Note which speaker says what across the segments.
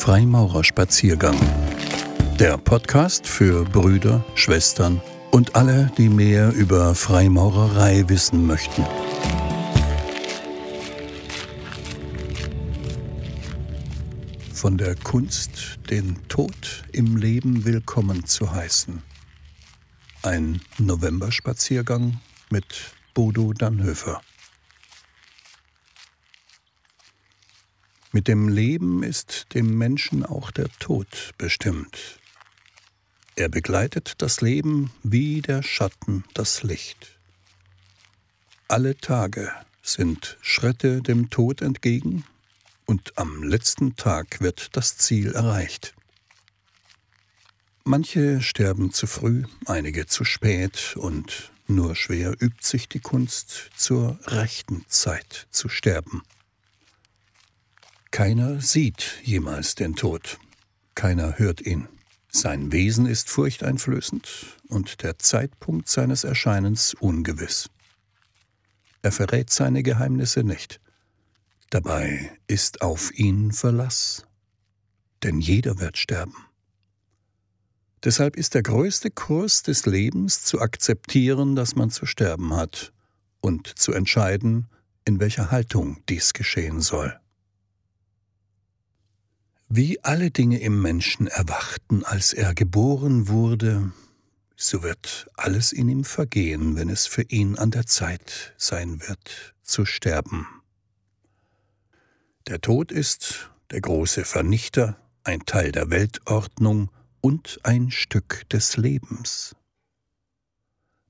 Speaker 1: Freimaurerspaziergang. Der Podcast für Brüder, Schwestern und alle, die mehr über Freimaurerei wissen möchten. Von der Kunst, den Tod im Leben willkommen zu heißen. Ein Novemberspaziergang mit Bodo Dannhöfer. Mit dem Leben ist dem Menschen auch der Tod bestimmt. Er begleitet das Leben wie der Schatten das Licht. Alle Tage sind Schritte dem Tod entgegen und am letzten Tag wird das Ziel erreicht. Manche sterben zu früh, einige zu spät und nur schwer übt sich die Kunst, zur rechten Zeit zu sterben. Keiner sieht jemals den Tod, keiner hört ihn. Sein Wesen ist furchteinflößend und der Zeitpunkt seines Erscheinens ungewiss. Er verrät seine Geheimnisse nicht. Dabei ist auf ihn Verlass, denn jeder wird sterben. Deshalb ist der größte Kurs des Lebens zu akzeptieren, dass man zu sterben hat und zu entscheiden, in welcher Haltung dies geschehen soll. Wie alle Dinge im Menschen erwachten, als er geboren wurde, so wird alles in ihm vergehen, wenn es für ihn an der Zeit sein wird, zu sterben. Der Tod ist der große Vernichter, ein Teil der Weltordnung und ein Stück des Lebens.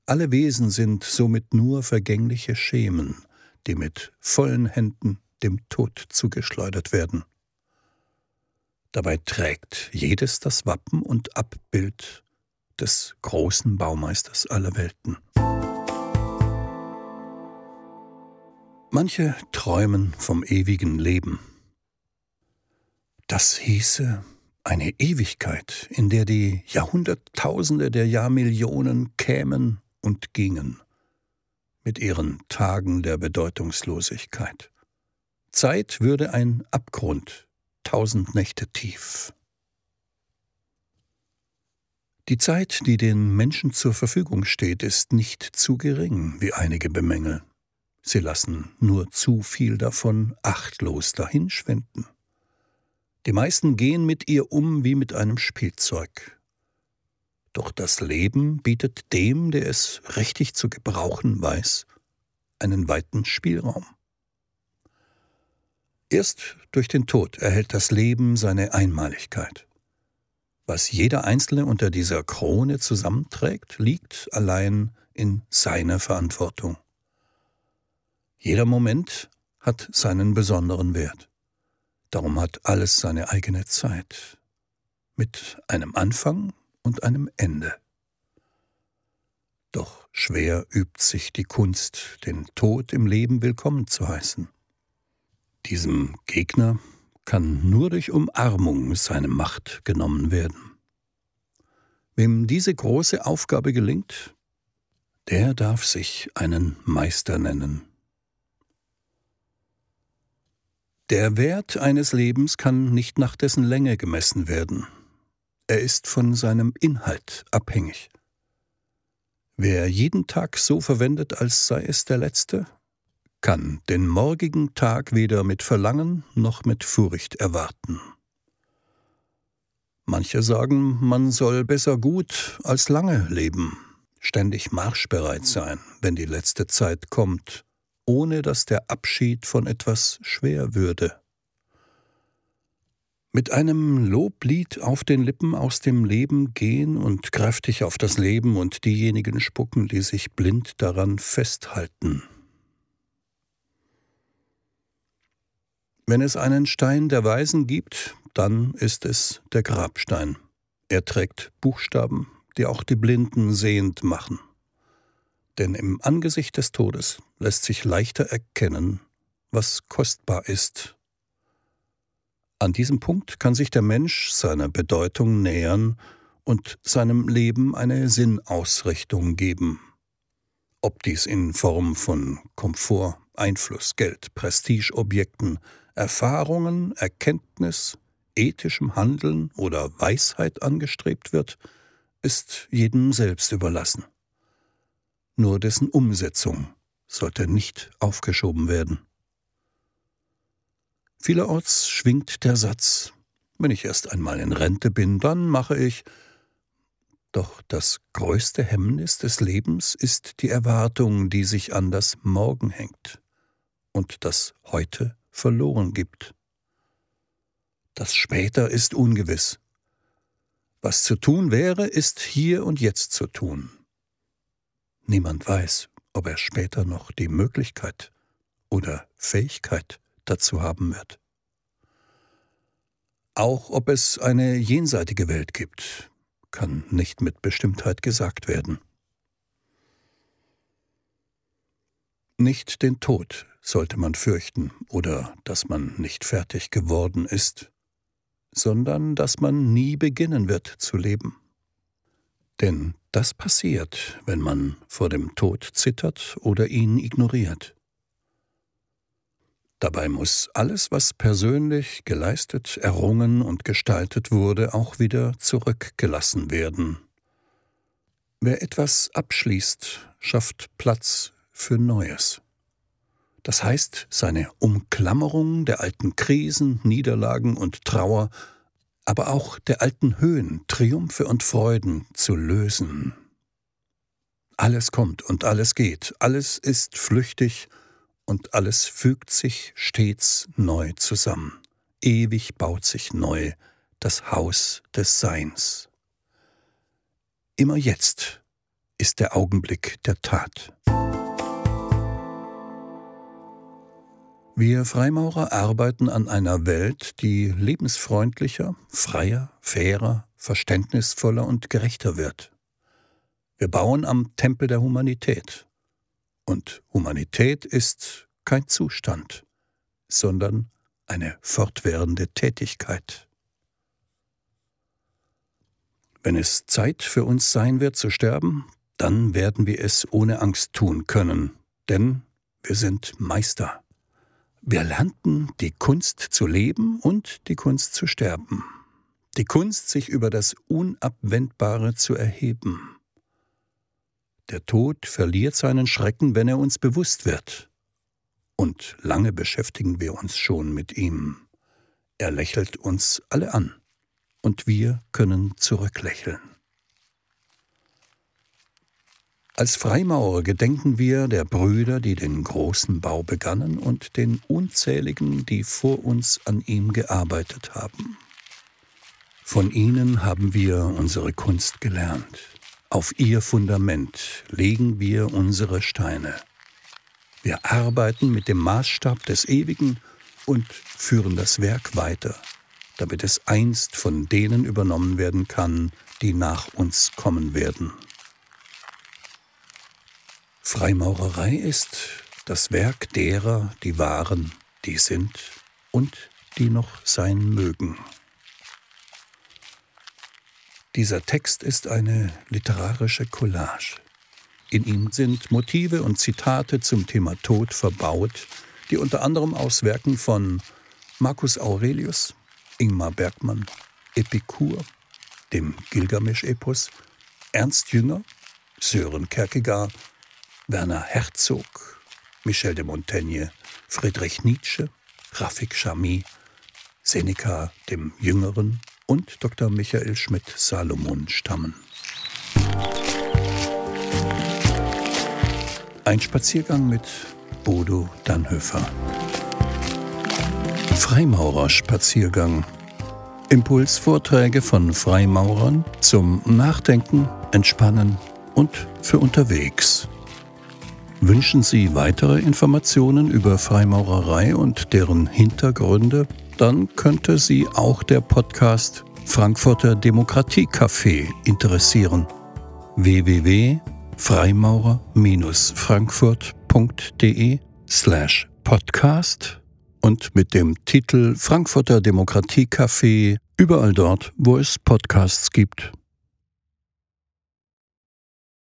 Speaker 1: Alle Wesen sind somit nur vergängliche Schemen, die mit vollen Händen dem Tod zugeschleudert werden. Dabei trägt jedes das Wappen und Abbild des großen Baumeisters aller Welten. Manche träumen vom ewigen Leben. Das hieße eine Ewigkeit, in der die Jahrhunderttausende der Jahrmillionen kämen und gingen, mit ihren Tagen der Bedeutungslosigkeit. Zeit würde ein Abgrund tausend Nächte tief. Die Zeit, die den Menschen zur Verfügung steht, ist nicht zu gering, wie einige bemängeln. Sie lassen nur zu viel davon achtlos dahinschwenden. Die meisten gehen mit ihr um wie mit einem Spielzeug. Doch das Leben bietet dem, der es richtig zu gebrauchen weiß, einen weiten Spielraum. Erst durch den Tod erhält das Leben seine Einmaligkeit. Was jeder Einzelne unter dieser Krone zusammenträgt, liegt allein in seiner Verantwortung. Jeder Moment hat seinen besonderen Wert. Darum hat alles seine eigene Zeit, mit einem Anfang und einem Ende. Doch schwer übt sich die Kunst, den Tod im Leben willkommen zu heißen. Diesem Gegner kann nur durch Umarmung seine Macht genommen werden. Wem diese große Aufgabe gelingt, der darf sich einen Meister nennen. Der Wert eines Lebens kann nicht nach dessen Länge gemessen werden. Er ist von seinem Inhalt abhängig. Wer jeden Tag so verwendet, als sei es der letzte, kann den morgigen Tag weder mit Verlangen noch mit Furcht erwarten. Manche sagen, man soll besser gut als lange leben, ständig marschbereit sein, wenn die letzte Zeit kommt, ohne dass der Abschied von etwas schwer würde. Mit einem Loblied auf den Lippen aus dem Leben gehen und kräftig auf das Leben und diejenigen spucken, die sich blind daran festhalten. Wenn es einen Stein der Weisen gibt, dann ist es der Grabstein. Er trägt Buchstaben, die auch die Blinden sehend machen. Denn im Angesicht des Todes lässt sich leichter erkennen, was kostbar ist. An diesem Punkt kann sich der Mensch seiner Bedeutung nähern und seinem Leben eine Sinnausrichtung geben. Ob dies in Form von Komfort, Einfluss, Geld, Prestigeobjekten, Erfahrungen, Erkenntnis, ethischem Handeln oder Weisheit angestrebt wird, ist jedem selbst überlassen. Nur dessen Umsetzung sollte nicht aufgeschoben werden. Vielerorts schwingt der Satz, wenn ich erst einmal in Rente bin, dann mache ich. Doch das größte Hemmnis des Lebens ist die Erwartung, die sich an das Morgen hängt und das heute verloren gibt. Das später ist ungewiss. Was zu tun wäre, ist hier und jetzt zu tun. Niemand weiß, ob er später noch die Möglichkeit oder Fähigkeit dazu haben wird. Auch ob es eine jenseitige Welt gibt, kann nicht mit Bestimmtheit gesagt werden. Nicht den Tod sollte man fürchten oder dass man nicht fertig geworden ist, sondern dass man nie beginnen wird zu leben. Denn das passiert, wenn man vor dem Tod zittert oder ihn ignoriert. Dabei muss alles, was persönlich geleistet, errungen und gestaltet wurde, auch wieder zurückgelassen werden. Wer etwas abschließt, schafft Platz für Neues. Das heißt, seine Umklammerung der alten Krisen, Niederlagen und Trauer, aber auch der alten Höhen, Triumphe und Freuden zu lösen. Alles kommt und alles geht, alles ist flüchtig und alles fügt sich stets neu zusammen. Ewig baut sich neu das Haus des Seins. Immer jetzt ist der Augenblick der Tat. Wir Freimaurer arbeiten an einer Welt, die lebensfreundlicher, freier, fairer, verständnisvoller und gerechter wird. Wir bauen am Tempel der Humanität. Und Humanität ist kein Zustand, sondern eine fortwährende Tätigkeit. Wenn es Zeit für uns sein wird zu sterben, dann werden wir es ohne Angst tun können, denn wir sind Meister. Wir lernten die Kunst zu leben und die Kunst zu sterben. Die Kunst, sich über das Unabwendbare zu erheben. Der Tod verliert seinen Schrecken, wenn er uns bewusst wird. Und lange beschäftigen wir uns schon mit ihm. Er lächelt uns alle an, und wir können zurücklächeln. Als Freimaurer gedenken wir der Brüder, die den großen Bau begannen und den unzähligen, die vor uns an ihm gearbeitet haben. Von ihnen haben wir unsere Kunst gelernt. Auf ihr Fundament legen wir unsere Steine. Wir arbeiten mit dem Maßstab des Ewigen und führen das Werk weiter, damit es einst von denen übernommen werden kann, die nach uns kommen werden. Freimaurerei ist das Werk derer, die waren, die sind und die noch sein mögen. Dieser Text ist eine literarische Collage. In ihm sind Motive und Zitate zum Thema Tod verbaut, die unter anderem aus Werken von Marcus Aurelius, Ingmar Bergmann, Epikur, dem Gilgamesch-Epos, Ernst Jünger, Sören Kierkegaard Werner Herzog, Michel de Montaigne, Friedrich Nietzsche, Rafik Chamy, Seneca dem Jüngeren und Dr. Michael Schmidt-Salomon stammen. Ein Spaziergang mit Bodo Dannhöfer. Freimaurerspaziergang. Impulsvorträge von Freimaurern zum Nachdenken, Entspannen und für unterwegs. Wünschen Sie weitere Informationen über Freimaurerei und deren Hintergründe? Dann könnte Sie auch der Podcast Frankfurter Demokratiecafé interessieren. www.freimaurer-frankfurt.de slash podcast und mit dem Titel Frankfurter Demokratiecafé überall dort, wo es Podcasts gibt.